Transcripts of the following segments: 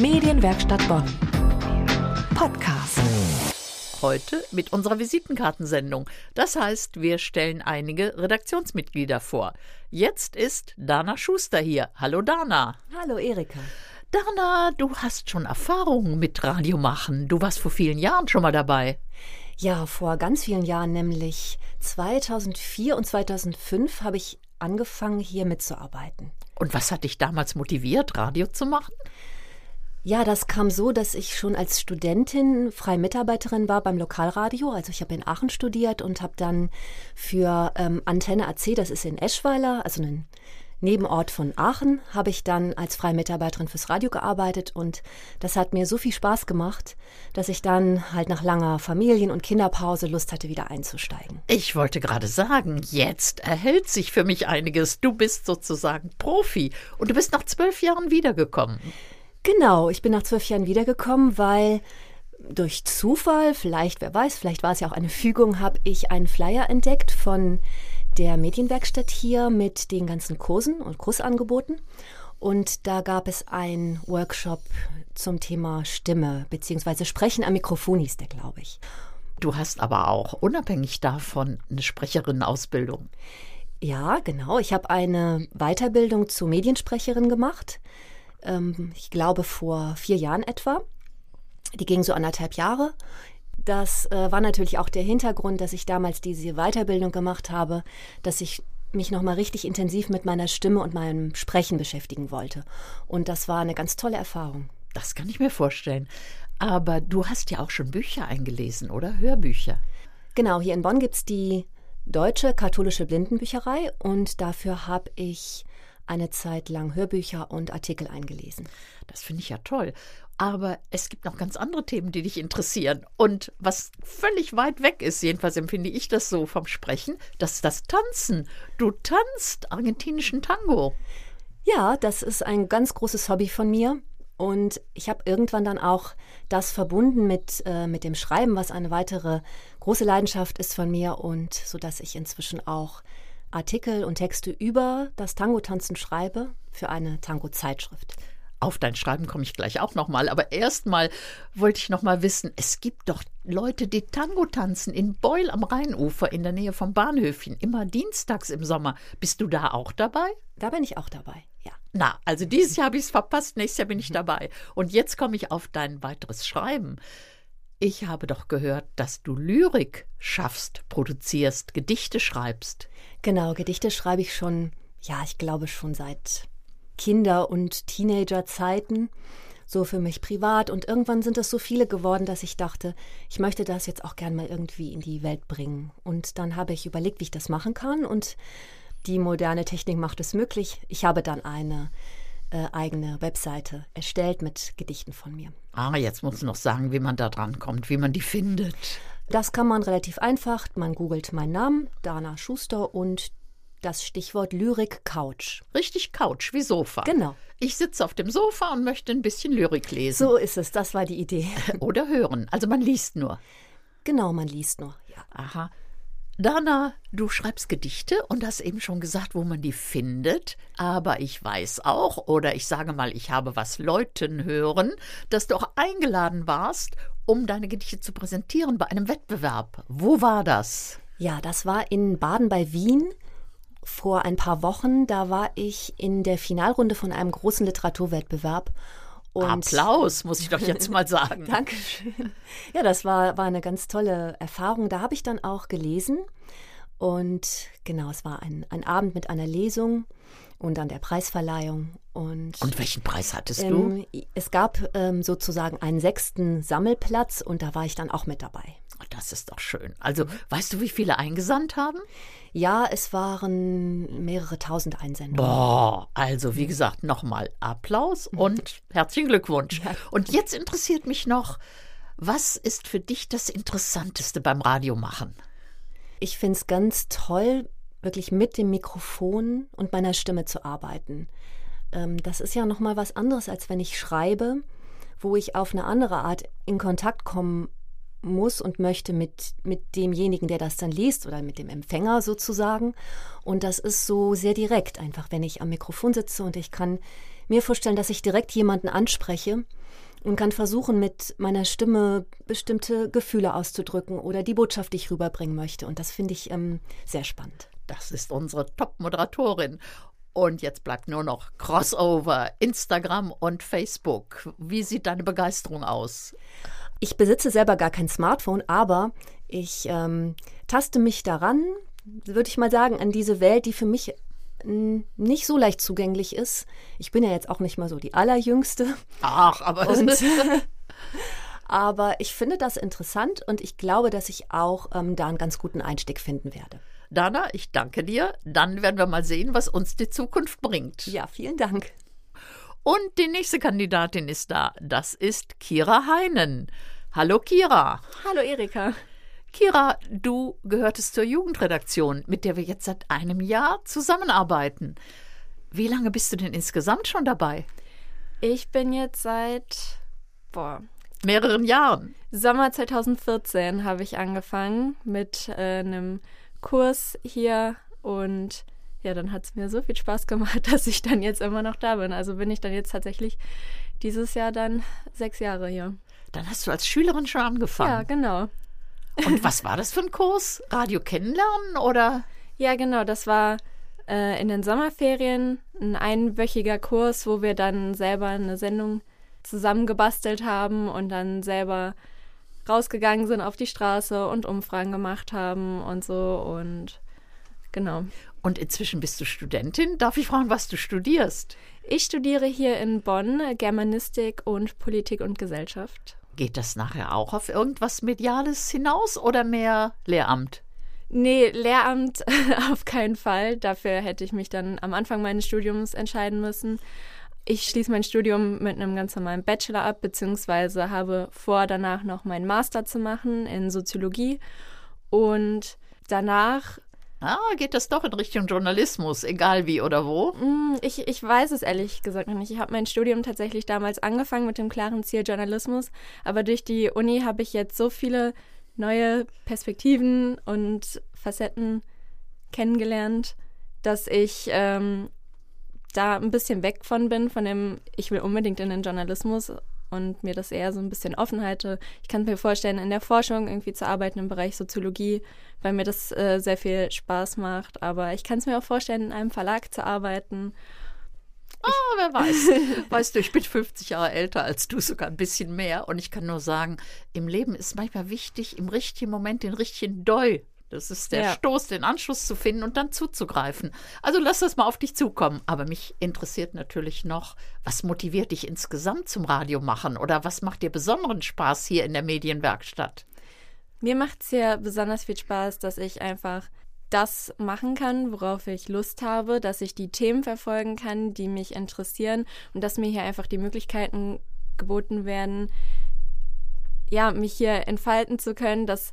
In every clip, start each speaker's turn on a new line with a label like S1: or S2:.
S1: Medienwerkstatt Bonn. Podcast.
S2: Heute mit unserer Visitenkartensendung. Das heißt, wir stellen einige Redaktionsmitglieder vor. Jetzt ist Dana Schuster hier. Hallo Dana.
S3: Hallo Erika.
S2: Dana, du hast schon Erfahrungen mit Radio machen. Du warst vor vielen Jahren schon mal dabei.
S3: Ja, vor ganz vielen Jahren, nämlich 2004 und 2005, habe ich angefangen, hier mitzuarbeiten.
S2: Und was hat dich damals motiviert, Radio zu machen?
S3: Ja, das kam so, dass ich schon als Studentin freie Mitarbeiterin war beim Lokalradio. Also ich habe in Aachen studiert und habe dann für ähm, Antenne AC, das ist in Eschweiler, also ein Nebenort von Aachen, habe ich dann als freie Mitarbeiterin fürs Radio gearbeitet und das hat mir so viel Spaß gemacht, dass ich dann halt nach langer Familien- und Kinderpause Lust hatte, wieder einzusteigen.
S2: Ich wollte gerade sagen, jetzt erhält sich für mich einiges. Du bist sozusagen Profi und du bist nach zwölf Jahren wiedergekommen.
S3: Genau, ich bin nach zwölf Jahren wiedergekommen, weil durch Zufall, vielleicht, wer weiß, vielleicht war es ja auch eine Fügung, habe ich einen Flyer entdeckt von der Medienwerkstatt hier mit den ganzen Kursen und Kursangeboten. Und da gab es einen Workshop zum Thema Stimme, beziehungsweise Sprechen am Mikrofon hieß der, glaube ich.
S2: Du hast aber auch unabhängig davon eine Sprecherinnenausbildung.
S3: Ja, genau. Ich habe eine Weiterbildung zur Mediensprecherin gemacht ähm, ich glaube vor vier Jahren etwa. Die ging so anderthalb Jahre. Das äh, war natürlich auch der Hintergrund, dass ich damals diese Weiterbildung gemacht habe, dass ich mich nochmal richtig intensiv mit meiner Stimme und meinem Sprechen beschäftigen wollte. Und das war eine ganz tolle Erfahrung.
S2: Das kann ich mir vorstellen. Aber du hast ja auch schon Bücher eingelesen, oder? Hörbücher.
S3: Genau, hier in Bonn gibt es die Deutsche Katholische Blindenbücherei und dafür habe ich eine Zeit lang Hörbücher und Artikel eingelesen.
S2: Das finde ich ja toll. Aber es gibt noch ganz andere Themen, die dich interessieren. Und was völlig weit weg ist, jedenfalls empfinde ich das so vom Sprechen, das ist das Tanzen. Du tanzt argentinischen Tango.
S3: Ja, das ist ein ganz großes Hobby von mir. Und ich habe irgendwann dann auch das verbunden mit, äh, mit dem Schreiben, was eine weitere große Leidenschaft ist von mir und so dass ich inzwischen auch Artikel und Texte über das Tango-Tanzen schreibe für eine Tango-Zeitschrift.
S2: Auf dein Schreiben komme ich gleich auch nochmal. Aber erstmal wollte ich nochmal wissen, es gibt doch Leute, die Tango tanzen in Beul am Rheinufer in der Nähe vom Bahnhöfchen. Immer dienstags im Sommer. Bist du da auch dabei?
S3: Da bin ich auch dabei, ja.
S2: Na, also dieses Jahr habe ich es verpasst, nächstes Jahr bin ich dabei. Und jetzt komme ich auf dein weiteres Schreiben. Ich habe doch gehört, dass du Lyrik schaffst, produzierst, Gedichte schreibst.
S3: Genau, Gedichte schreibe ich schon, ja, ich glaube schon seit Kinder- und Teenagerzeiten, so für mich privat. Und irgendwann sind es so viele geworden, dass ich dachte, ich möchte das jetzt auch gern mal irgendwie in die Welt bringen. Und dann habe ich überlegt, wie ich das machen kann. Und die moderne Technik macht es möglich. Ich habe dann eine äh, eigene Webseite erstellt mit Gedichten von mir.
S2: Ah, jetzt muss ich noch sagen, wie man da dran kommt, wie man die findet.
S3: Das kann man relativ einfach. Man googelt meinen Namen, Dana Schuster und das Stichwort Lyrik Couch.
S2: Richtig Couch, wie Sofa.
S3: Genau.
S2: Ich sitze auf dem Sofa und möchte ein bisschen Lyrik lesen.
S3: So ist es, das war die Idee.
S2: Oder hören. Also man liest nur.
S3: Genau, man liest nur, ja.
S2: Aha. Dana, du schreibst Gedichte und hast eben schon gesagt, wo man die findet. Aber ich weiß auch, oder ich sage mal, ich habe was Leuten hören, dass du auch eingeladen warst, um deine Gedichte zu präsentieren bei einem Wettbewerb. Wo war das?
S3: Ja, das war in Baden bei Wien vor ein paar Wochen. Da war ich in der Finalrunde von einem großen Literaturwettbewerb
S2: und Applaus, muss ich doch jetzt mal sagen.
S3: Dankeschön. Ja, das war, war eine ganz tolle Erfahrung. Da habe ich dann auch gelesen. Und genau, es war ein, ein Abend mit einer Lesung und dann der Preisverleihung. Und,
S2: und welchen Preis hattest ähm,
S3: du? Es gab ähm, sozusagen einen sechsten Sammelplatz und da war ich dann auch mit dabei.
S2: Oh, das ist doch schön. Also, weißt du, wie viele eingesandt haben?
S3: Ja, es waren mehrere tausend Einsendungen.
S2: Boah, also wie gesagt, nochmal Applaus und herzlichen Glückwunsch. Und jetzt interessiert mich noch, was ist für dich das Interessanteste beim Radiomachen?
S3: Ich finde es ganz toll, wirklich mit dem Mikrofon und meiner Stimme zu arbeiten. Ähm, das ist ja nochmal was anderes, als wenn ich schreibe, wo ich auf eine andere Art in Kontakt kommen muss und möchte mit, mit demjenigen, der das dann liest oder mit dem Empfänger sozusagen. Und das ist so sehr direkt einfach, wenn ich am Mikrofon sitze und ich kann mir vorstellen, dass ich direkt jemanden anspreche und kann versuchen, mit meiner Stimme bestimmte Gefühle auszudrücken oder die Botschaft, die ich rüberbringen möchte. Und das finde ich ähm, sehr spannend.
S2: Das ist unsere Top-Moderatorin. Und jetzt bleibt nur noch Crossover, Instagram und Facebook. Wie sieht deine Begeisterung aus?
S3: Ich besitze selber gar kein Smartphone, aber ich ähm, taste mich daran, würde ich mal sagen, an diese Welt, die für mich nicht so leicht zugänglich ist. Ich bin ja jetzt auch nicht mal so die allerjüngste.
S2: Ach, aber
S3: und, aber ich finde das interessant und ich glaube, dass ich auch ähm, da einen ganz guten Einstieg finden werde.
S2: Dana, ich danke dir. Dann werden wir mal sehen, was uns die Zukunft bringt.
S3: Ja, vielen Dank.
S2: Und die nächste Kandidatin ist da. Das ist Kira Heinen. Hallo Kira.
S4: Hallo Erika.
S2: Kira, du gehörtest zur Jugendredaktion, mit der wir jetzt seit einem Jahr zusammenarbeiten. Wie lange bist du denn insgesamt schon dabei?
S4: Ich bin jetzt seit boah,
S2: mehreren Jahren.
S4: Sommer 2014 habe ich angefangen mit äh, einem Kurs hier und ja, dann hat es mir so viel Spaß gemacht, dass ich dann jetzt immer noch da bin. Also bin ich dann jetzt tatsächlich dieses Jahr dann sechs Jahre hier.
S2: Dann hast du als Schülerin schon angefangen.
S4: Ja, genau.
S2: Und was war das für ein Kurs? Radio kennenlernen oder?
S4: Ja, genau. Das war äh, in den Sommerferien ein einwöchiger Kurs, wo wir dann selber eine Sendung zusammengebastelt haben und dann selber rausgegangen sind auf die Straße und Umfragen gemacht haben und so und genau.
S2: Und inzwischen bist du Studentin. Darf ich fragen, was du studierst?
S4: Ich studiere hier in Bonn Germanistik und Politik und Gesellschaft.
S2: Geht das nachher auch auf irgendwas Mediales hinaus oder mehr Lehramt?
S4: Nee, Lehramt auf keinen Fall. Dafür hätte ich mich dann am Anfang meines Studiums entscheiden müssen. Ich schließe mein Studium mit einem ganz normalen Bachelor ab, beziehungsweise habe vor, danach noch meinen Master zu machen in Soziologie. Und danach
S2: Ah, geht das doch in Richtung Journalismus, egal wie oder wo?
S4: Mm, ich, ich weiß es ehrlich gesagt noch nicht. Ich habe mein Studium tatsächlich damals angefangen mit dem klaren Ziel Journalismus, aber durch die Uni habe ich jetzt so viele neue Perspektiven und Facetten kennengelernt, dass ich ähm, da ein bisschen weg von bin, von dem, ich will unbedingt in den Journalismus und mir das eher so ein bisschen offen halte. Ich kann mir vorstellen, in der Forschung irgendwie zu arbeiten im Bereich Soziologie, weil mir das äh, sehr viel Spaß macht. Aber ich kann es mir auch vorstellen, in einem Verlag zu arbeiten.
S2: Oh, wer weiß. weißt du, ich bin 50 Jahre älter als du, sogar ein bisschen mehr. Und ich kann nur sagen, im Leben ist manchmal wichtig, im richtigen Moment den richtigen Doi das ist der ja. Stoß, den Anschluss zu finden und dann zuzugreifen. Also lass das mal auf dich zukommen. Aber mich interessiert natürlich noch, was motiviert dich insgesamt zum Radio machen oder was macht dir besonderen Spaß hier in der Medienwerkstatt?
S4: Mir macht es ja besonders viel Spaß, dass ich einfach das machen kann, worauf ich Lust habe, dass ich die Themen verfolgen kann, die mich interessieren und dass mir hier einfach die Möglichkeiten geboten werden, ja, mich hier entfalten zu können, dass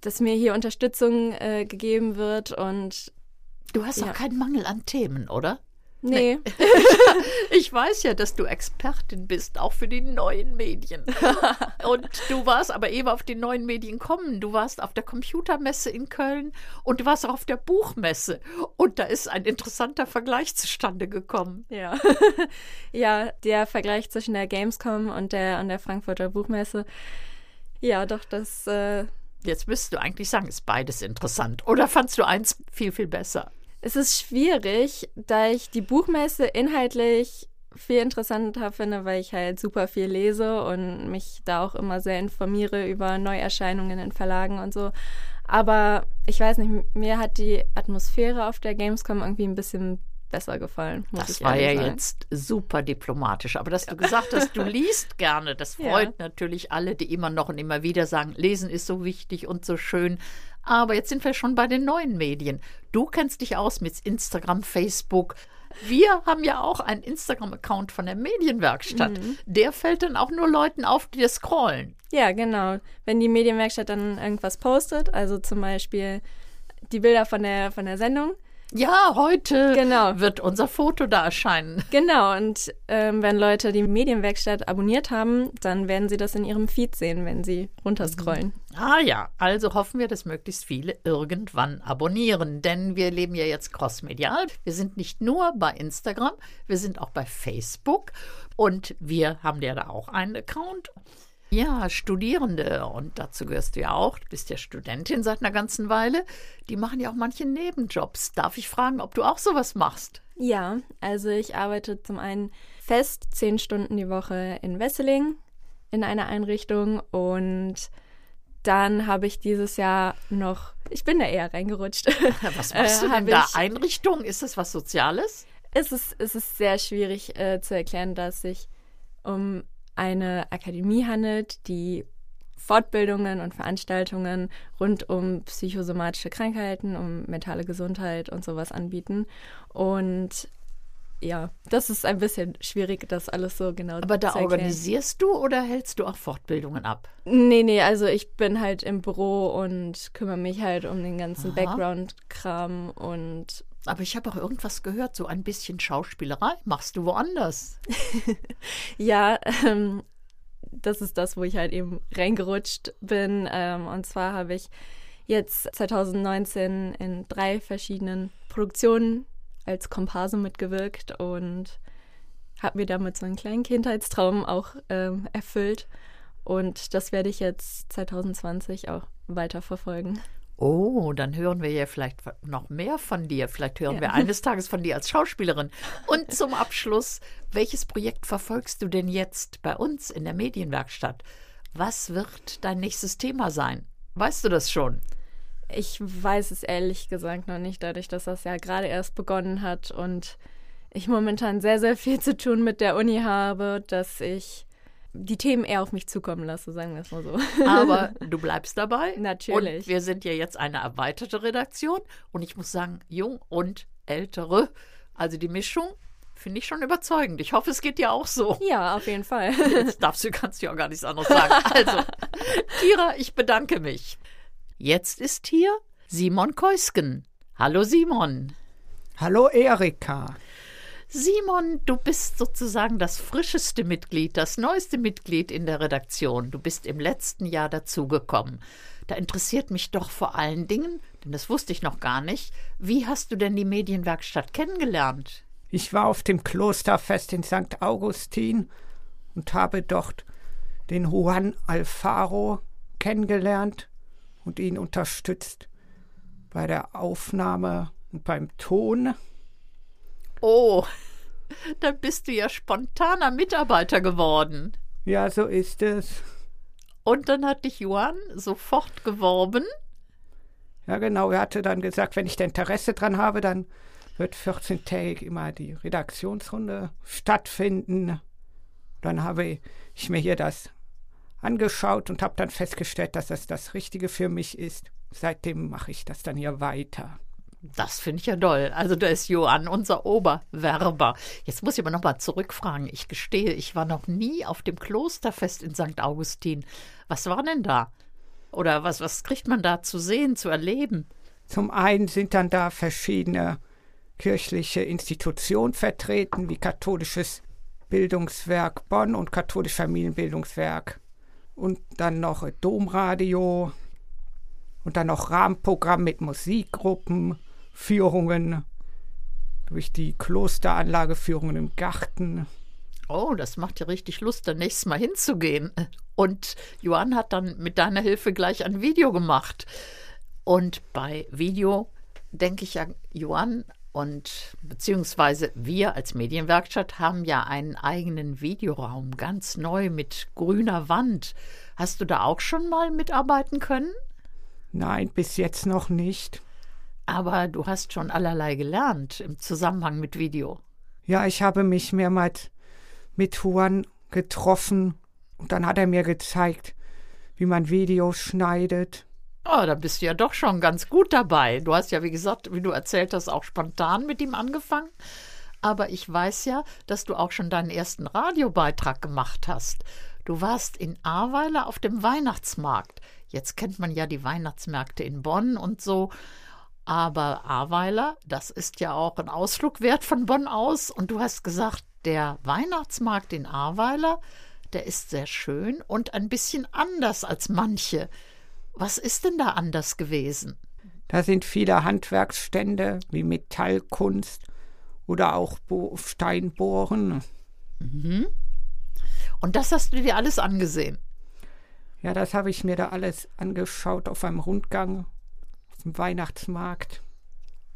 S4: dass mir hier Unterstützung äh, gegeben wird und
S2: Du hast ja. auch keinen Mangel an Themen, oder?
S4: Nee. nee.
S2: ich weiß ja, dass du Expertin bist, auch für die neuen Medien. und du warst aber eben auf die neuen Medien kommen. Du warst auf der Computermesse in Köln und du warst auch auf der Buchmesse. Und da ist ein interessanter Vergleich zustande gekommen.
S4: Ja. ja, der Vergleich zwischen der Gamescom und der, und der Frankfurter Buchmesse. Ja, doch, das. Äh
S2: Jetzt müsstest du eigentlich sagen, ist beides interessant. Oder fandst du eins viel, viel besser?
S4: Es ist schwierig, da ich die Buchmesse inhaltlich viel interessanter finde, weil ich halt super viel lese und mich da auch immer sehr informiere über Neuerscheinungen in Verlagen und so. Aber ich weiß nicht, mir hat die Atmosphäre auf der Gamescom irgendwie ein bisschen besser gefallen.
S2: das war ja sagen. jetzt super diplomatisch. Aber dass du gesagt hast, du liest gerne, das freut ja. natürlich alle, die immer noch und immer wieder sagen, lesen ist so wichtig und so schön. Aber jetzt sind wir schon bei den neuen Medien. Du kennst dich aus mit Instagram, Facebook. Wir haben ja auch einen Instagram-Account von der Medienwerkstatt. Mhm. Der fällt dann auch nur Leuten auf, die das scrollen.
S4: Ja, genau. Wenn die Medienwerkstatt dann irgendwas postet, also zum Beispiel die Bilder von der, von der Sendung,
S2: Ja, heute
S4: Genau.
S2: wird unser Foto da erscheinen.
S4: Genau, und ähm, wenn Leute die Medienwerkstatt abonniert haben, dann werden sie das in ihrem Feed sehen, wenn sie runterscrollen.
S2: Ah ja, also hoffen wir, dass möglichst viele irgendwann abonnieren, denn wir leben ja jetzt crossmedial. Wir sind nicht nur bei Instagram, wir sind auch bei Facebook und wir haben ja da auch einen Account. Ja, Studierende, und dazu gehörst du ja auch, du bist ja Studentin seit einer ganzen Weile, die machen ja auch manche Nebenjobs. Darf ich fragen, ob du auch sowas machst?
S4: Ja, also ich arbeite zum einen fest zehn Stunden die Woche in Wesseling in einer Einrichtung und dann habe ich dieses Jahr noch, ich bin da eher reingerutscht.
S2: Was machst
S4: Äh,
S2: du denn da?
S4: ich-
S2: Einrichtung? Ist das was Soziales?
S4: Es ist, es ist sehr schwierig äh, zu erklären, dass sich um eine Akademie handelt, die Fortbildungen und Veranstaltungen rund um psychosomatische Krankheiten, um mentale Gesundheit und sowas anbieten. Und ja, das ist ein bisschen schwierig, das alles so genau
S2: Aber da
S4: zu
S2: organisierst du oder hältst du auch Fortbildungen ab?
S4: Nee, nee, also ich bin halt im Büro und kümmere mich halt um den ganzen. Background-Kram und
S2: Aber ich habe auch irgendwas gehört, so ein bisschen Schauspielerei machst du woanders.
S4: Ja, ähm, das ist das, wo ich halt eben reingerutscht bin. Ähm, und zwar habe ich jetzt 2019 in drei verschiedenen Produktionen als Komparse mitgewirkt und habe mir damit so einen kleinen Kindheitstraum auch ähm, erfüllt. Und das werde ich jetzt 2020 auch weiter verfolgen.
S2: Oh, dann hören wir ja vielleicht noch mehr von dir. Vielleicht hören
S4: Ja.
S2: wir eines Tages von dir als Schauspielerin. Und zum Abschluss, welches Projekt verfolgst du denn jetzt bei uns in der Medienwerkstatt? Was wird dein nächstes Thema sein? Weißt du das schon?
S4: Ich weiß es ehrlich gesagt noch nicht, dadurch, dass das ja gerade erst begonnen hat und ich momentan sehr, sehr viel zu tun mit der Uni habe, dass ich die Themen eher auf mich zukommen lasse, sagen wir es mal so.
S2: Aber du bleibst dabei.
S4: Natürlich.
S2: Und wir sind ja jetzt eine erweiterte Redaktion. Und ich muss sagen, jung und ältere. Also die Mischung finde ich schon überzeugend. Ich hoffe, es geht dir auch so.
S4: ja, auf jeden Fall.
S2: Jetzt darfst du, kannst du ja auch gar nichts anderes sagen. Also, Kira, ich bedanke mich. Jetzt ist hier Simon Keusken. Hallo Simon.
S5: Hallo Erika.
S2: Simon, du bist sozusagen das frischeste Mitglied, das neueste Mitglied in der Redaktion. Du bist im letzten Jahr dazugekommen. Da interessiert mich doch vor allen Dingen, denn das wusste ich noch gar nicht, wie hast du denn die Medienwerkstatt kennengelernt?
S5: Ich war auf dem Klosterfest in St. Augustin und habe dort den Juan Alfaro kennengelernt und ihn unterstützt bei der Aufnahme und beim Ton.
S2: Oh, dann bist du ja spontaner Mitarbeiter geworden.
S5: Ja, so ist es.
S2: Und dann hat dich Johann sofort geworben.
S5: Ja, genau. Er hatte dann gesagt, wenn ich da Interesse dran habe, dann wird 14-tägig immer die Redaktionsrunde stattfinden. Dann habe ich mir hier das angeschaut und habe dann festgestellt, dass das das Richtige für mich ist. Seitdem mache ich das dann hier weiter.
S2: Das finde ich ja toll. Also da ist Johann unser Oberwerber. Jetzt muss ich aber nochmal zurückfragen. Ich gestehe, ich war noch nie auf dem Klosterfest in St. Augustin. Was war denn da? Oder was, was kriegt man da zu sehen, zu erleben?
S5: Zum einen sind dann da verschiedene kirchliche Institutionen vertreten, wie katholisches Bildungswerk Bonn und katholisch Familienbildungswerk. Und dann noch Domradio und dann noch Rahmenprogramm mit Musikgruppen, Führungen durch die Klosteranlage, Führungen im Garten.
S2: Oh, das macht ja richtig Lust, da nächstes Mal hinzugehen. Und Johann hat dann mit deiner Hilfe gleich ein Video gemacht. Und bei Video denke ich ja, Johann und beziehungsweise wir als Medienwerkstatt haben ja einen eigenen Videoraum, ganz neu mit grüner Wand. Hast du da auch schon mal mitarbeiten können?
S5: Nein, bis jetzt noch nicht.
S2: Aber du hast schon allerlei gelernt im Zusammenhang mit Video.
S5: Ja, ich habe mich mehrmals mit Juan getroffen und dann hat er mir gezeigt, wie man Videos schneidet.
S2: Oh, da bist du ja doch schon ganz gut dabei. Du hast ja, wie gesagt, wie du erzählt hast, auch spontan mit ihm angefangen. Aber ich weiß ja, dass du auch schon deinen ersten Radiobeitrag gemacht hast. Du warst in Ahrweiler auf dem Weihnachtsmarkt. Jetzt kennt man ja die Weihnachtsmärkte in Bonn und so. Aber Ahrweiler, das ist ja auch ein Ausflug wert von Bonn aus. Und du hast gesagt, der Weihnachtsmarkt in Ahrweiler, der ist sehr schön und ein bisschen anders als manche. Was ist denn da anders gewesen?
S5: Da sind viele Handwerksstände wie Metallkunst oder auch Bo Steinbohren.
S2: Mhm. Und das hast du dir alles angesehen?
S5: Ja, das habe ich mir da alles angeschaut auf einem Rundgang dem Weihnachtsmarkt.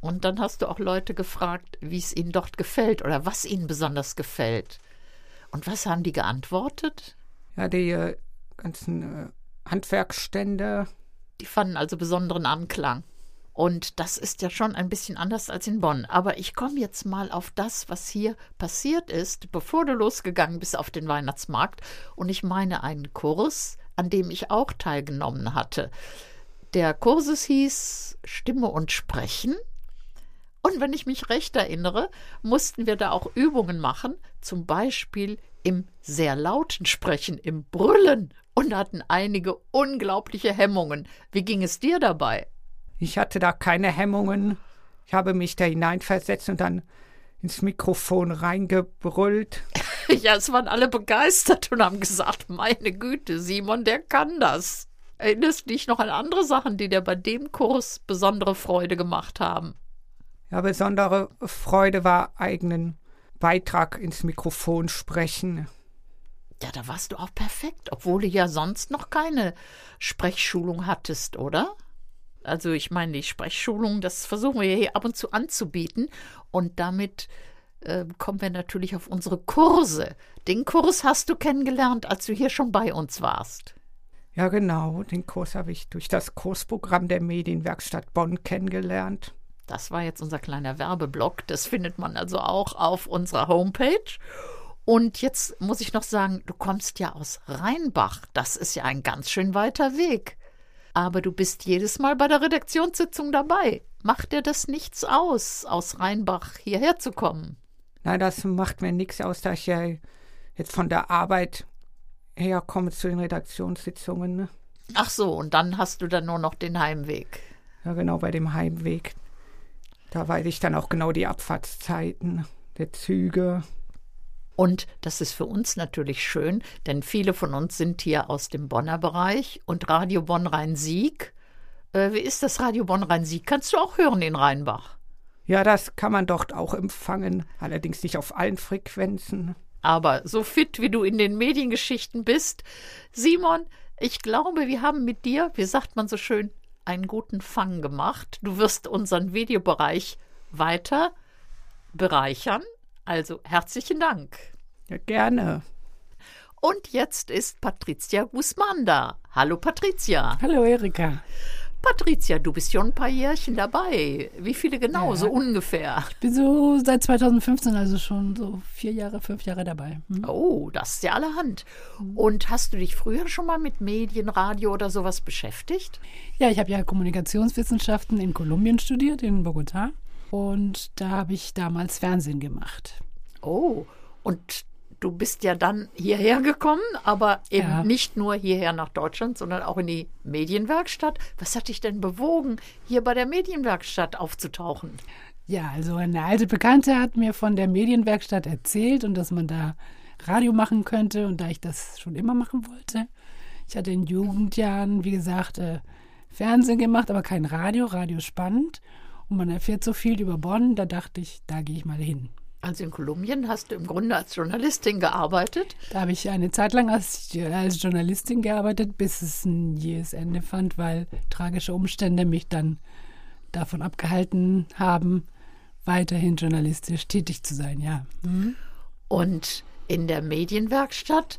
S2: Und dann hast du auch Leute gefragt, wie es ihnen dort gefällt oder was ihnen besonders gefällt. Und was haben die geantwortet?
S5: Ja, die äh, ganzen äh, Handwerksstände.
S2: Die fanden also besonderen Anklang. Und das ist ja schon ein bisschen anders als in Bonn. Aber ich komme jetzt mal auf das, was hier passiert ist, bevor du losgegangen bist auf den Weihnachtsmarkt. Und ich meine einen Kurs, an dem ich auch teilgenommen hatte. Der Kurses hieß Stimme und Sprechen. Und wenn ich mich recht erinnere, mussten wir da auch Übungen machen, zum Beispiel im sehr lauten Sprechen, im Brüllen und hatten einige unglaubliche Hemmungen. Wie ging es dir dabei?
S5: Ich hatte da keine Hemmungen. Ich habe mich da hineinversetzt und dann ins Mikrofon reingebrüllt.
S2: ja, es waren alle begeistert und haben gesagt, meine Güte, Simon, der kann das. Erinnerst du dich noch an andere Sachen, die dir bei dem Kurs besondere Freude gemacht haben?
S5: Ja, besondere Freude war eigenen Beitrag ins Mikrofon sprechen.
S2: Ja, da warst du auch perfekt, obwohl du ja sonst noch keine Sprechschulung hattest, oder? Also ich meine, die Sprechschulung, das versuchen wir hier ab und zu anzubieten und damit äh, kommen wir natürlich auf unsere Kurse. Den Kurs hast du kennengelernt, als du hier schon bei uns warst.
S5: Ja, genau. Den Kurs habe ich durch das Kursprogramm der Medienwerkstatt Bonn kennengelernt.
S2: Das war jetzt unser kleiner Werbeblock. Das findet man also auch auf unserer Homepage. Und jetzt muss ich noch sagen, du kommst ja aus Rheinbach. Das ist ja ein ganz schön weiter Weg. Aber du bist jedes Mal bei der Redaktionssitzung dabei. Macht dir das nichts aus, aus Rheinbach hierher zu kommen?
S5: Nein, das macht mir nichts aus, dass ich ja jetzt von der Arbeit herkomme zu den Redaktionssitzungen. Ne?
S2: Ach so, und dann hast du dann nur noch den Heimweg.
S5: Ja, genau, bei dem Heimweg. Da weiß ich dann auch genau die Abfahrtszeiten der Züge.
S2: Und das ist für uns natürlich schön, denn viele von uns sind hier aus dem Bonner Bereich und Radio Bonn Rhein-Sieg. Äh, wie ist das Radio Bonn Rhein-Sieg? Kannst du auch hören in Rheinbach?
S5: Ja, das kann man dort auch empfangen, allerdings nicht auf allen Frequenzen.
S2: Aber so fit wie du in den Mediengeschichten bist, Simon, ich glaube, wir haben mit dir, wie sagt man so schön, einen guten Fang gemacht. Du wirst unseren Videobereich weiter bereichern. Also herzlichen Dank.
S5: Ja, gerne.
S2: Und jetzt ist Patricia Guzman da. Hallo Patricia.
S6: Hallo Erika.
S2: Patricia, du bist schon ein paar Jährchen dabei. Wie viele genau, ja. so ungefähr?
S6: Ich bin so seit 2015, also schon so vier Jahre, fünf Jahre dabei.
S2: Hm. Oh, das ist ja allerhand. Und hast du dich früher schon mal mit Medien, Radio oder sowas beschäftigt?
S6: Ja, ich habe ja Kommunikationswissenschaften in Kolumbien studiert, in Bogotá. Und da habe ich damals Fernsehen gemacht.
S2: Oh, und du bist ja dann hierher gekommen, aber eben ja. nicht nur hierher nach Deutschland, sondern auch in die Medienwerkstatt. Was hat dich denn bewogen, hier bei der Medienwerkstatt aufzutauchen?
S6: Ja, also eine alte Bekannte hat mir von der Medienwerkstatt erzählt und dass man da Radio machen könnte und da ich das schon immer machen wollte. Ich hatte in Jugendjahren, wie gesagt, äh, Fernsehen gemacht, aber kein Radio. Radio spannend. Und man erfährt so viel über Bonn, da dachte ich, da gehe ich mal hin.
S2: Also in Kolumbien hast du im Grunde als Journalistin gearbeitet?
S6: Da habe ich eine Zeit lang als, als Journalistin gearbeitet, bis es ein jähes Ende fand, weil tragische Umstände mich dann davon abgehalten haben, weiterhin journalistisch tätig zu sein, ja. Mhm.
S2: Und in der Medienwerkstatt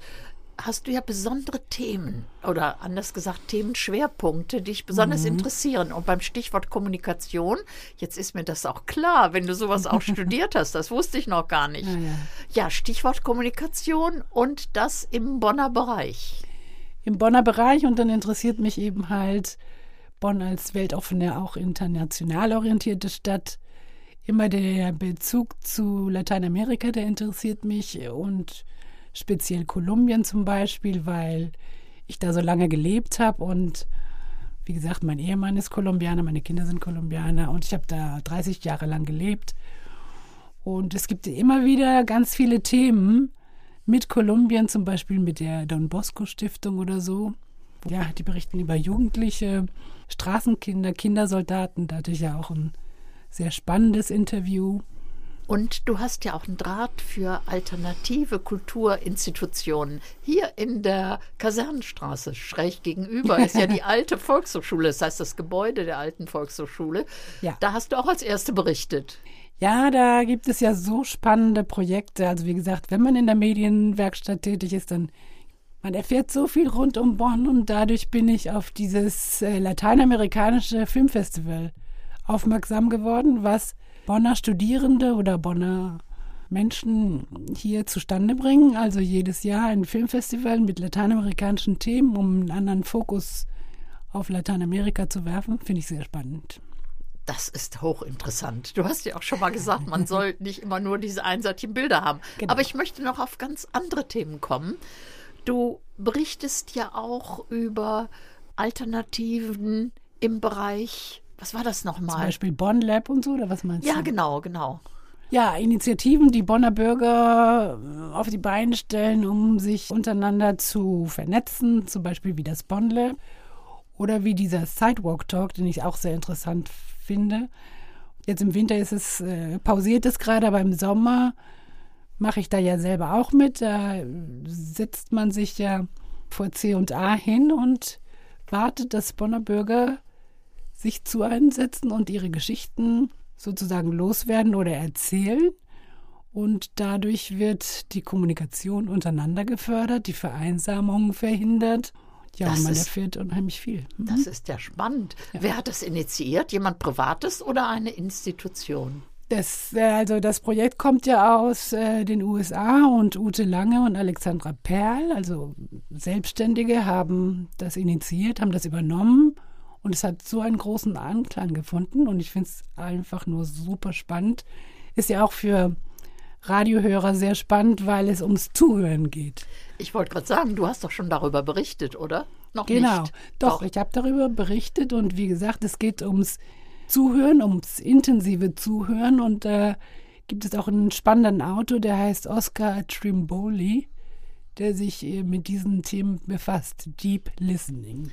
S2: hast du ja besondere Themen oder anders gesagt Themenschwerpunkte, die dich besonders mhm. interessieren. Und beim Stichwort Kommunikation, jetzt ist mir das auch klar, wenn du sowas auch studiert hast, das wusste ich noch gar nicht. Ja, ja. ja, Stichwort Kommunikation und das im Bonner Bereich.
S6: Im Bonner Bereich und dann interessiert mich eben halt Bonn als weltoffene, auch international orientierte Stadt. Immer der Bezug zu Lateinamerika, der interessiert mich und speziell Kolumbien zum Beispiel, weil ich da so lange gelebt habe und Wie gesagt, mein Ehemann ist Kolumbianer, meine Kinder sind Kolumbianer und ich habe da 30 Jahre lang gelebt. Und es gibt immer wieder ganz viele Themen mit Kolumbien, zum Beispiel mit der Don Bosco Stiftung oder so. Ja, die berichten über Jugendliche, Straßenkinder, Kindersoldaten. Da hatte ich ja auch ein sehr spannendes Interview.
S2: Und du hast ja auch einen Draht für alternative Kulturinstitutionen. Hier in der Kasernenstraße, schräg gegenüber, ist ja die alte Volkshochschule, das heißt das Gebäude der alten Volkshochschule.
S6: Ja.
S2: Da hast du auch als Erste berichtet.
S6: Ja, da gibt es ja so spannende Projekte. Also wie gesagt, wenn man in der Medienwerkstatt tätig ist, dann man erfährt so viel rund um Bonn und dadurch bin ich auf dieses äh, lateinamerikanische Filmfestival aufmerksam geworden, was Bonner Studierende oder Bonner Menschen hier zustande bringen. Also jedes Jahr ein Filmfestival mit lateinamerikanischen Themen, um einen anderen Fokus auf Lateinamerika zu werfen. Finde ich sehr spannend.
S2: Das ist hochinteressant. Du hast ja auch schon mal gesagt, man soll nicht immer nur diese einseitigen Bilder haben.
S6: Genau.
S2: Aber ich möchte noch auf ganz andere Themen kommen. Du berichtest ja auch über Alternativen im Bereich, was war das
S6: Zum
S2: nochmal?
S6: Beispiel Bonn Lab und so, oder was meinst
S2: Ja,
S6: du?
S2: genau, genau.
S6: Ja, Initiativen, die Bonner Bürger äh, auf die Beine stellen, um sich untereinander zu vernetzen, zum Beispiel wie das Bonn Lab oder wie dieser Sidewalk Talk, den ich auch sehr interessant finde. Jetzt im Winter ist es äh, pausiert es gerade, aber im Sommer mache ich da ja selber auch mit. Da setzt man sich ja vor C und A hin und wartet, dass Bonner Bürger sich zu einsetzen und ihre Geschichten sozusagen loswerden oder erzählen. Und dadurch wird die Kommunikation untereinander gefördert, die Vereinsamung verhindert. Ja,
S2: Das
S6: und man
S2: ist-
S6: erfährt unheimlich viel.
S2: Das ist ja spannend. Wer hat das initiiert? Jemand Privates oder eine Institution?
S6: Das, äh, also das Projekt kommt ja aus äh, den USA und Ute Lange und Alexandra Perl, also Selbstständige, haben das initiiert, haben das übernommen und es hat so einen großen Anklang gefunden und ich finde es einfach nur super spannend. Ist ja auch für Radiohörer sehr spannend, weil es ums Zuhören geht.
S2: Ich wollte gerade sagen, du hast doch schon darüber berichtet, oder? Noch
S6: Genau,
S2: nicht.
S6: doch, ich habe darüber berichtet und wie gesagt, es geht ums Zuhören, ums intensive Zuhören und da gibt es auch einen spannenden Autor, der heißt Oscar Trimboli, der sich äh, mit diesen Themen befasst, Deep Listening.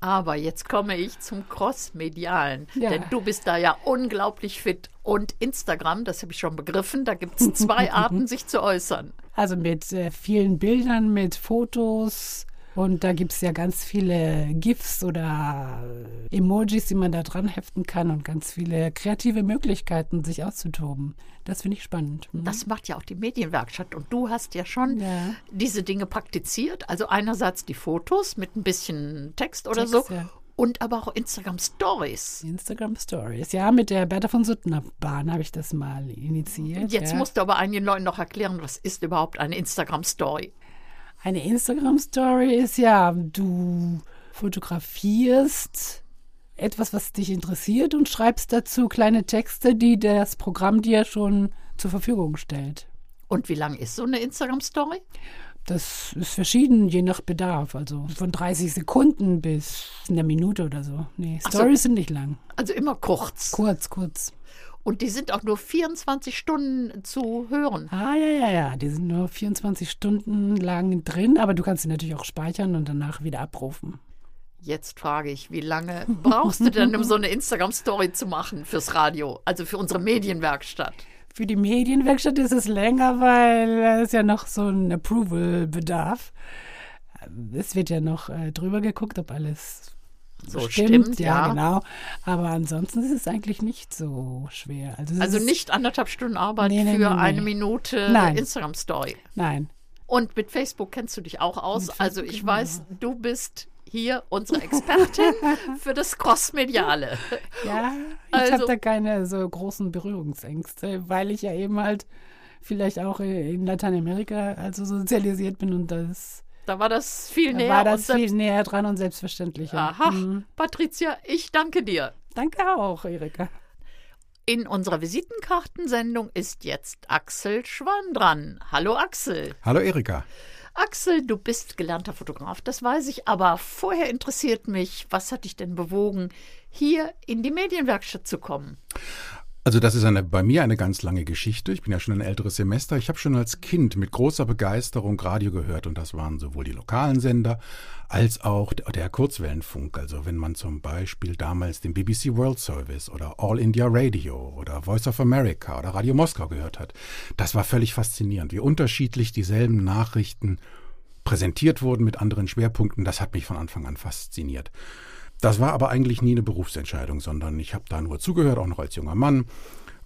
S2: Aber jetzt komme ich zum Crossmedialen.
S6: Ja.
S2: Denn du bist da ja unglaublich fit. Und Instagram, das habe ich schon begriffen, da gibt es zwei Arten, sich zu äußern.
S6: Also mit äh, vielen Bildern, mit Fotos und da gibt es ja ganz viele GIFs oder Emojis, die man da dran heften kann und ganz viele kreative Möglichkeiten, sich auszutoben. Das finde ich spannend. Mhm.
S2: Das macht ja auch die Medienwerkstatt. Und du hast ja schon
S6: Ja.
S2: diese Dinge praktiziert. Also einerseits die Fotos mit ein bisschen Text oder
S6: Text,
S2: so.
S6: ja.
S2: Und aber auch Instagram Stories.
S6: Instagram Stories. Ja, mit der Bertha von Suttner Bahn habe ich das mal initiiert.
S2: Jetzt
S6: ja.
S2: musst du aber einigen Leuten noch erklären, was ist überhaupt eine Instagram Story?
S6: Eine Instagram Story ist ja, du fotografierst etwas, was dich interessiert und schreibst dazu kleine Texte, die das Programm dir schon zur Verfügung stellt.
S2: Und wie lang ist so eine Instagram Story?
S6: Das ist verschieden, je nach Bedarf. Also von 30 Sekunden bis eine Minute oder so. Nee,
S2: Ach so.
S6: Stories sind nicht lang.
S2: Also immer kurz.
S6: Kurz, kurz.
S2: Und die sind auch nur 24 Stunden zu hören.
S6: Ah, ja, ja, ja. Die sind nur 24 Stunden lang drin, aber du kannst sie natürlich auch speichern und danach wieder abrufen.
S2: Jetzt frage ich, wie lange brauchst du denn, um so eine Instagram-Story zu machen fürs Radio, also für unsere Medienwerkstatt?
S6: Für die Medienwerkstatt ist es länger, weil es ja noch so ein Approval bedarf. Es wird ja noch äh, drüber geguckt, ob alles
S2: So
S6: stimmt.
S2: stimmt,
S6: ja,
S2: ja.
S6: genau. Aber ansonsten ist es eigentlich nicht so schwer. Also,
S2: Also nicht anderthalb Stunden Arbeit
S6: Nee, nee,
S2: für
S6: nee,
S2: eine Minute. Instagram-Story.
S6: Nein.
S2: Und mit Facebook kennst du dich auch aus.
S6: Mit
S2: Also ich
S6: genau.
S2: weiß, du bist hier unsere Expertin für das Crossmediale.
S6: Ja, ich
S2: Also-
S6: habe da keine so großen Berührungsängste, weil ich ja eben halt vielleicht auch in Lateinamerika also sozialisiert bin und das
S2: Da war das viel
S6: da
S2: näher.
S6: war
S2: und
S6: das viel näher dran und selbstverständlicher.
S2: Aha,
S6: Mhm.
S2: Patricia, ich danke dir.
S6: Danke auch, Erika.
S2: In unserer Visitenkartensendung ist jetzt Axel Schwan dran. Hallo Axel.
S7: Hallo Erika.
S2: Axel, du bist gelernter Fotograf, das weiß ich, aber vorher interessiert mich, was hat dich denn bewogen, hier in die Medienwerkstatt zu kommen?
S7: Also das ist eine, bei mir eine ganz lange Geschichte. Ich bin ja schon ein älteres Semester. Ich habe schon als Kind mit großer Begeisterung Radio gehört und das waren sowohl die lokalen Sender als auch der Kurzwellenfunk. Also wenn man zum Beispiel damals den BBC World Service oder All India Radio oder Voice of America oder Radio Moskau gehört hat, das war völlig faszinierend, wie unterschiedlich dieselben Nachrichten präsentiert wurden mit anderen Schwerpunkten. Das hat mich von Anfang an fasziniert. Das war aber eigentlich nie eine Berufsentscheidung, sondern ich habe da nur zugehört, auch noch als junger Mann.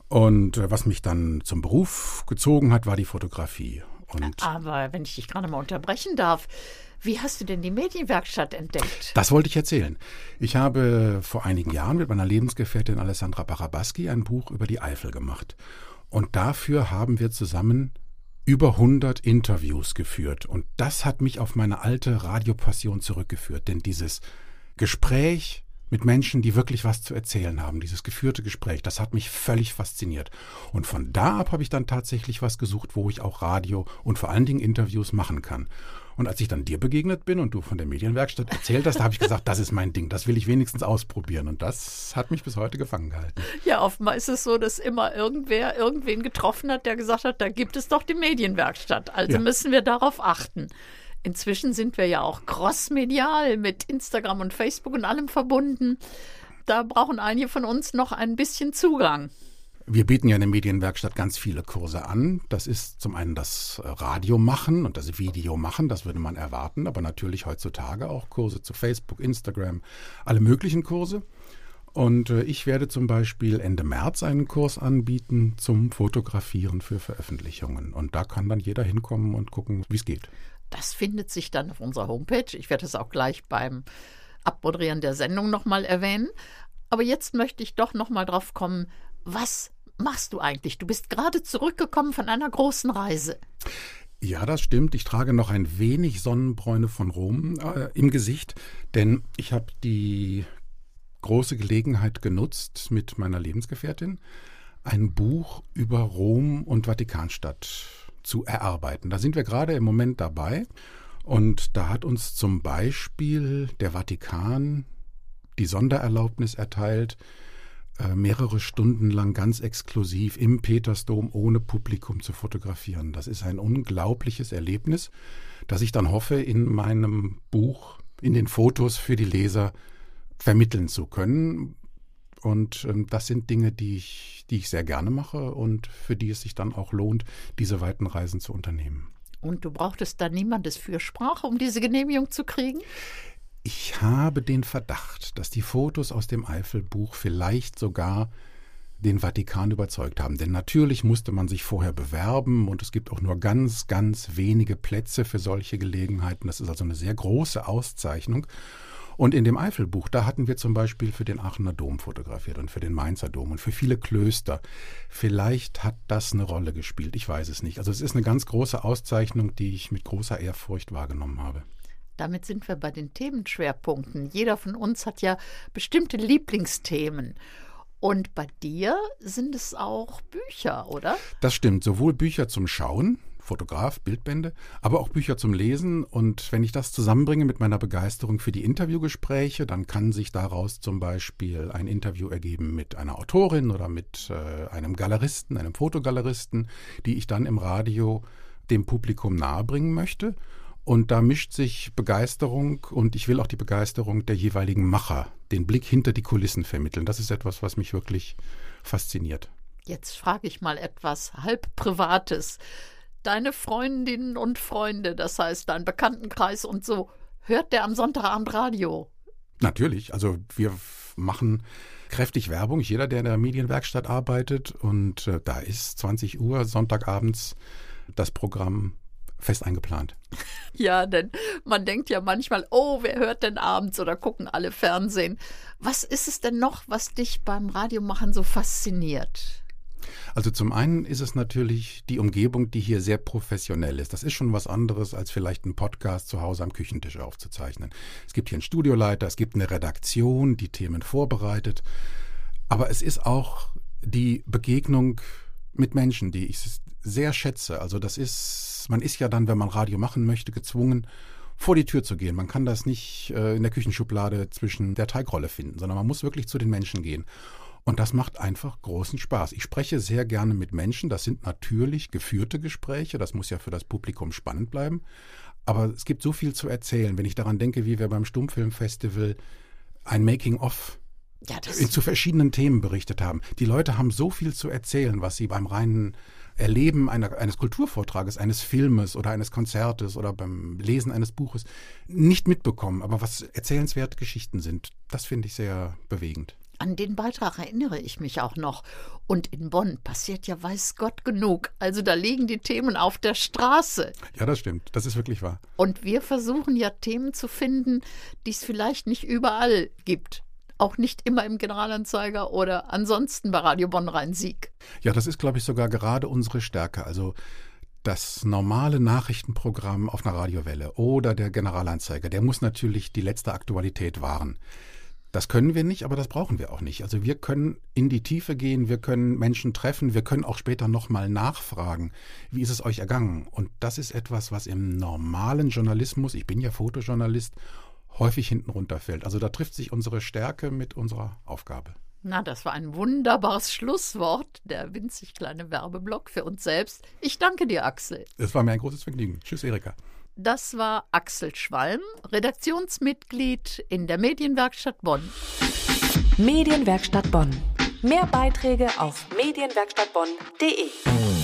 S7: Und äh, was mich dann zum Beruf gezogen hat, war die Fotografie. Und
S2: aber wenn ich dich gerade mal unterbrechen darf, wie hast du denn die Medienwerkstatt entdeckt?
S7: Das wollte ich erzählen. Ich habe vor einigen Jahren mit meiner Lebensgefährtin Alessandra Barabaski ein Buch über die Eifel gemacht. Und dafür haben wir zusammen über 100 Interviews geführt. Und das hat mich auf meine alte Radiopassion zurückgeführt. Denn dieses Gespräch mit Menschen, die wirklich was zu erzählen haben, dieses geführte Gespräch, das hat mich völlig fasziniert. Und von da ab habe ich dann tatsächlich was gesucht, wo ich auch Radio und vor allen Dingen Interviews machen kann. Und als ich dann dir begegnet bin und du von der Medienwerkstatt erzählt hast, da habe ich gesagt, das ist mein Ding, das will ich wenigstens ausprobieren. Und das hat mich bis heute gefangen gehalten.
S2: Ja, oftmals ist es so, dass immer irgendwer irgendwen getroffen hat, der gesagt hat, da gibt es doch die Medienwerkstatt. Also ja. müssen wir darauf achten. Inzwischen sind wir ja auch crossmedial mit Instagram und Facebook und allem verbunden. Da brauchen einige von uns noch ein bisschen Zugang.
S7: Wir bieten ja in der Medienwerkstatt ganz viele Kurse an. Das ist zum einen das Radio machen und das Video machen, das würde man erwarten, aber natürlich heutzutage auch Kurse zu Facebook, Instagram, alle möglichen Kurse. Und äh, ich werde zum Beispiel Ende März einen Kurs anbieten zum Fotografieren für Veröffentlichungen. Und da kann dann jeder hinkommen und gucken, wie es geht.
S2: Das findet sich dann auf unserer Homepage. Ich werde es auch gleich beim Abmoderieren der Sendung nochmal erwähnen. Aber jetzt möchte ich doch nochmal drauf kommen, was machst du eigentlich? Du bist gerade zurückgekommen von einer großen Reise.
S7: Ja, das stimmt. Ich trage noch ein wenig Sonnenbräune von Rom äh, im Gesicht, denn ich habe die große Gelegenheit genutzt, mit meiner Lebensgefährtin ein Buch über Rom und Vatikanstadt zu erarbeiten. Da sind wir gerade im Moment dabei. Und da hat uns zum Beispiel der Vatikan die Sondererlaubnis erteilt, äh, mehrere Stunden lang ganz exklusiv im Petersdom ohne Publikum zu fotografieren. Das ist ein unglaubliches Erlebnis, das ich dann hoffe, in meinem Buch, in den Fotos für die Leser vermitteln zu können. Und ähm, das sind Dinge, die ich, die ich sehr gerne mache und für die es sich dann auch lohnt, diese weiten Reisen zu unternehmen.
S2: Und du brauchtest da niemandes Fürsprache, um diese Genehmigung zu kriegen?
S7: Ich habe den Verdacht, dass die Fotos aus dem Eifelbuch vielleicht sogar den Vatikan überzeugt haben. Denn natürlich musste man sich vorher bewerben und es gibt auch nur ganz, ganz wenige Plätze für solche Gelegenheiten. Das ist also eine sehr große Auszeichnung. Und in dem Eifelbuch, da hatten wir zum Beispiel für den Aachener Dom fotografiert und für den Mainzer Dom und für viele Klöster. Vielleicht hat das eine Rolle gespielt, ich weiß es nicht. Also es ist eine ganz große Auszeichnung, die ich mit großer Ehrfurcht wahrgenommen habe.
S2: Damit sind wir bei den Themenschwerpunkten. Jeder von uns hat ja bestimmte Lieblingsthemen. Und bei dir sind es auch Bücher, oder?
S7: Das stimmt, sowohl Bücher zum Schauen, Fotograf, Bildbände, aber auch Bücher zum Lesen. Und wenn ich das zusammenbringe mit meiner Begeisterung für die Interviewgespräche, dann kann sich daraus zum Beispiel ein Interview ergeben mit einer Autorin oder mit äh, einem Galeristen, einem Fotogaleristen, die ich dann im Radio dem Publikum nahebringen möchte. Und da mischt sich Begeisterung und ich will auch die Begeisterung der jeweiligen Macher, den Blick hinter die Kulissen vermitteln. Das ist etwas, was mich wirklich fasziniert.
S2: Jetzt frage ich mal etwas halb Privates deine Freundinnen und Freunde, das heißt dein Bekanntenkreis und so, hört der am Sonntagabend Radio?
S7: Natürlich, also wir machen kräftig Werbung, jeder, der in der Medienwerkstatt arbeitet und äh, da ist 20 Uhr Sonntagabends das Programm fest eingeplant.
S2: Ja, denn man denkt ja manchmal, oh, wer hört denn abends oder gucken alle Fernsehen? Was ist es denn noch, was dich beim Radiomachen so fasziniert?
S7: Also zum einen ist es natürlich die Umgebung, die hier sehr professionell ist. Das ist schon was anderes, als vielleicht einen Podcast zu Hause am Küchentisch aufzuzeichnen. Es gibt hier einen Studioleiter, es gibt eine Redaktion, die Themen vorbereitet. Aber es ist auch die Begegnung mit Menschen, die ich sehr schätze. Also das ist, man ist ja dann, wenn man Radio machen möchte, gezwungen, vor die Tür zu gehen. Man kann das nicht äh, in der Küchenschublade zwischen der Teigrolle finden, sondern man muss wirklich zu den Menschen gehen. Und das macht einfach großen Spaß. Ich spreche sehr gerne mit Menschen. Das sind natürlich geführte Gespräche. Das muss ja für das Publikum spannend bleiben. Aber es gibt so viel zu erzählen, wenn ich daran denke, wie wir beim Stummfilmfestival ein Making-of ja, zu verschiedenen Themen berichtet haben. Die Leute haben so viel zu erzählen, was sie beim reinen Erleben einer, eines Kulturvortrages, eines Filmes oder eines Konzertes oder beim Lesen eines Buches nicht mitbekommen, aber was erzählenswerte Geschichten sind. Das finde ich sehr bewegend.
S2: An den Beitrag erinnere ich mich auch noch. Und in Bonn passiert ja weiß Gott genug. Also da liegen die Themen auf der Straße.
S7: Ja, das stimmt. Das ist wirklich wahr.
S2: Und wir versuchen ja Themen zu finden, die es vielleicht nicht überall gibt. Auch nicht immer im Generalanzeiger oder ansonsten bei Radio Bonn Rhein-Sieg.
S7: Ja, das ist, glaube ich, sogar gerade unsere Stärke. Also das normale Nachrichtenprogramm auf einer Radiowelle oder der Generalanzeiger, der muss natürlich die letzte Aktualität wahren. Das können wir nicht, aber das brauchen wir auch nicht. Also wir können in die Tiefe gehen, wir können Menschen treffen, wir können auch später nochmal nachfragen, wie ist es euch ergangen? Und das ist etwas, was im normalen Journalismus, ich bin ja Fotojournalist, häufig hinten runterfällt. Also da trifft sich unsere Stärke mit unserer Aufgabe.
S2: Na, das war ein wunderbares Schlusswort, der winzig kleine Werbeblock für uns selbst. Ich danke dir, Axel.
S7: Es war mir ein großes Vergnügen. Tschüss, Erika.
S2: Das war Axel Schwalm, Redaktionsmitglied in der Medienwerkstatt Bonn.
S1: Medienwerkstatt Bonn. Mehr Beiträge auf medienwerkstattbonn.de.